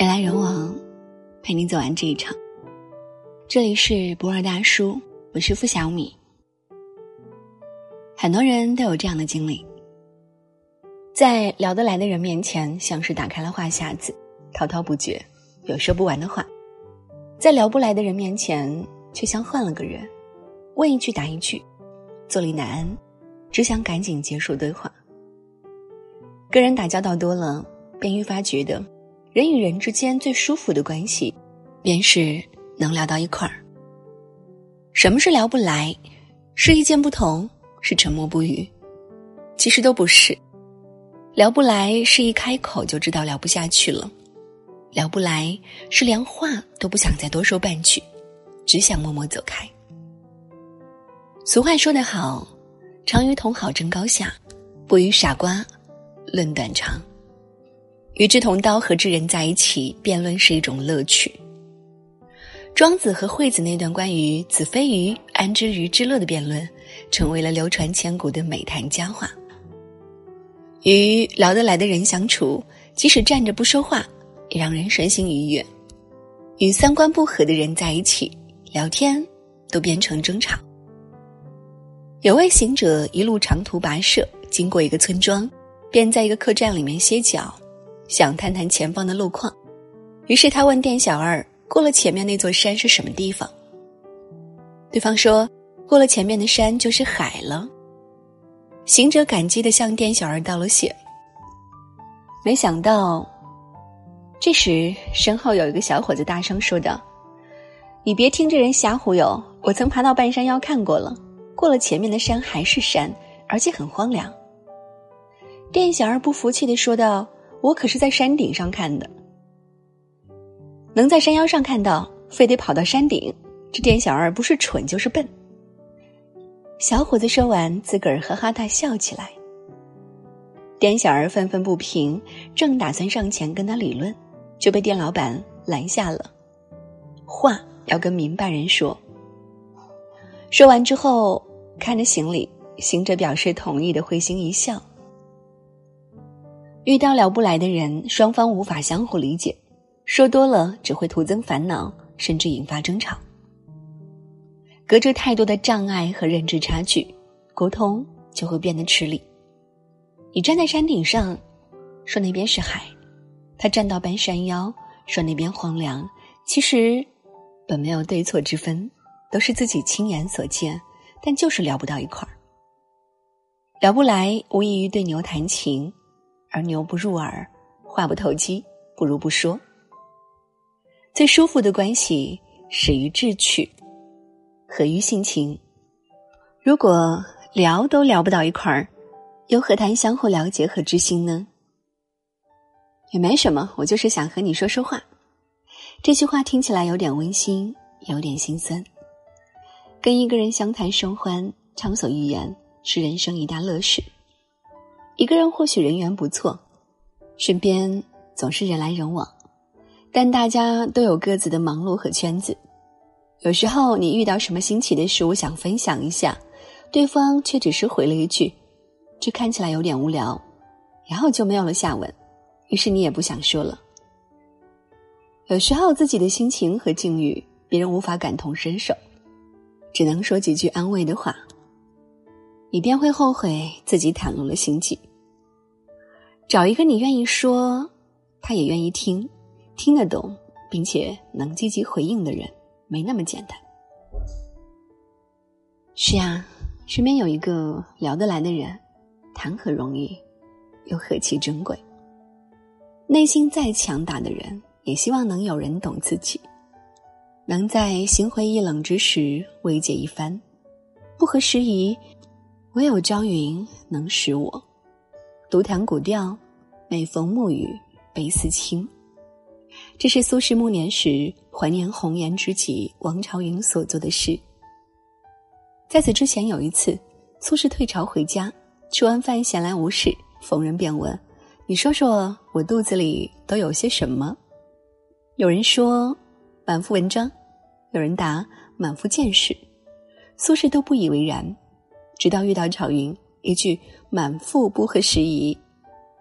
人来人往，陪你走完这一场。这里是博尔大叔，我是付小米。很多人都有这样的经历，在聊得来的人面前，像是打开了话匣子，滔滔不绝，有说不完的话；在聊不来的人面前，却像换了个人，问一句答一句，坐立难安，只想赶紧结束对话。跟人打交道多了，便愈发觉得，人与人之间最舒服的关系，便是能聊到一块儿。什么是聊不来？是意见不同？是沉默不语？其实都不是。聊不来是一开口就知道聊不下去了，聊不来是连话都不想再多说半句，只想默默走开。俗话说得好，常与同好争高下，不与傻瓜。论短长，与志同道合之人在一起辩论是一种乐趣。庄子和惠子那段关于“子非鱼，安知鱼之乐”的辩论，成为了流传千古的美谈佳话。与聊得来的人相处，即使站着不说话，也让人身心愉悦；与三观不合的人在一起聊天，都变成争吵。有位行者一路长途跋涉，经过一个村庄。便在一个客栈里面歇脚，想探探前方的路况。于是他问店小二：“过了前面那座山是什么地方？”对方说：“过了前面的山就是海了。”行者感激的向店小二道了谢。没想到，这时身后有一个小伙子大声说道：“你别听这人瞎忽悠！我曾爬到半山腰看过了，过了前面的山还是山，而且很荒凉。”店小二不服气的说道：“我可是在山顶上看的，能在山腰上看到，非得跑到山顶。这店小二不是蠢就是笨。”小伙子说完，自个儿哈哈大笑起来。店小二愤愤不平，正打算上前跟他理论，就被店老板拦下了。话要跟明白人说。说完之后，看着行李，行者表示同意的，会心一笑。遇到聊不来的人，双方无法相互理解，说多了只会徒增烦恼，甚至引发争吵。隔着太多的障碍和认知差距，沟通就会变得吃力。你站在山顶上，说那边是海；他站到半山腰，说那边荒凉。其实，本没有对错之分，都是自己亲眼所见，但就是聊不到一块儿。聊不来，无异于对牛弹琴。而牛不入耳，话不投机，不如不说。最舒服的关系始于志趣，合于性情。如果聊都聊不到一块儿，又何谈相互了解和知心呢？也没什么，我就是想和你说说话。这句话听起来有点温馨，有点心酸。跟一个人相谈甚欢，畅所欲言，是人生一大乐事。一个人或许人缘不错，身边总是人来人往，但大家都有各自的忙碌和圈子。有时候你遇到什么新奇的事物想分享一下，对方却只是回了一句：“这看起来有点无聊”，然后就没有了下文。于是你也不想说了。有时候自己的心情和境遇，别人无法感同身受，只能说几句安慰的话，你便会后悔自己袒露了心迹。找一个你愿意说，他也愿意听，听得懂，并且能积极回应的人，没那么简单。是啊，身边有一个聊得来的人，谈何容易，又何其珍贵。内心再强大的人，也希望能有人懂自己，能在心灰意冷之时慰藉一番。不合时宜，唯有朝云能使我。独弹古调，每逢暮雨悲思亲。这是苏轼暮年时怀念红颜知己王朝云所做的诗。在此之前有一次，苏轼退朝回家，吃完饭闲来无事，逢人便问：“你说说我肚子里都有些什么？”有人说：“满腹文章。”有人答：“满腹见识。”苏轼都不以为然，直到遇到朝云。一句“满腹不合时宜”，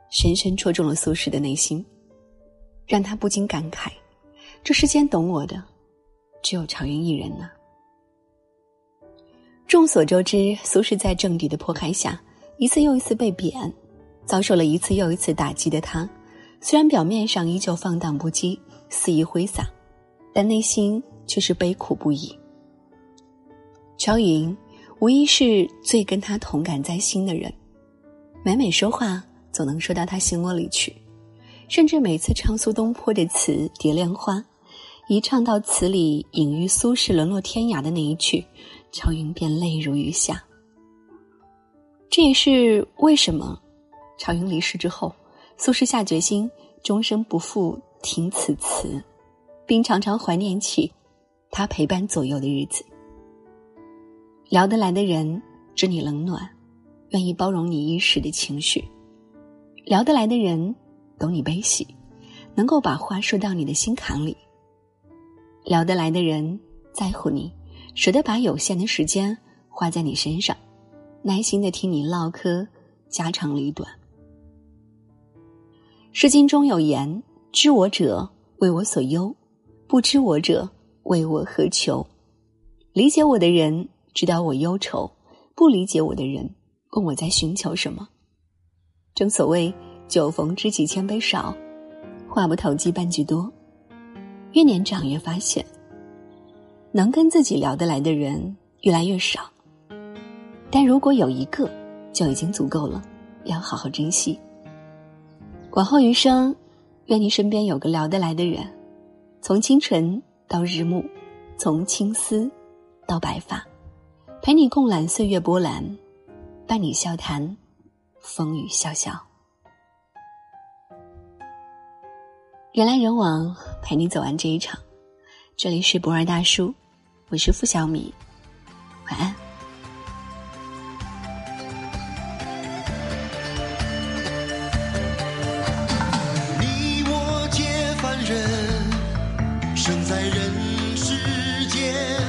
深深戳中了苏轼的内心。让他不禁感慨：这世间懂我的，只有朝云一人呢。众所周知，苏轼在政敌的迫害下，一次又一次被贬，遭受了一次又一次打击的他，虽然表面上依旧放荡不羁、肆意挥洒，但内心却是悲苦不已。乔云无疑是最跟他同感在心的人，每每说话总能说到他心窝里去，甚至每次唱苏东坡的词《蝶恋花》，一唱到词里隐喻苏轼沦落天涯的那一句。乔云便泪如雨下。这也是为什么，乔云离世之后，苏轼下决心终生不复听此词，并常常怀念起他陪伴左右的日子。聊得来的人知你冷暖，愿意包容你一时的情绪；聊得来的人懂你悲喜，能够把话说到你的心坎里；聊得来的人在乎你。舍得把有限的时间花在你身上，耐心的听你唠嗑家长里短。《诗经》中有言：“知我者，为我所忧；不知我者，为我何求。”理解我的人知道我忧愁，不理解我的人问我在寻求什么。正所谓“酒逢知己千杯少，话不投机半句多”。越年长越发现。能跟自己聊得来的人越来越少，但如果有一个，就已经足够了，要好好珍惜。往后余生，愿你身边有个聊得来的人，从清晨到日暮，从青丝到白发，陪你共览岁月波澜，伴你笑谈风雨潇潇。人来人往，陪你走完这一场。这里是博尔大叔，我是付小米，晚安。你我皆凡人，生在人世间。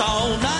这世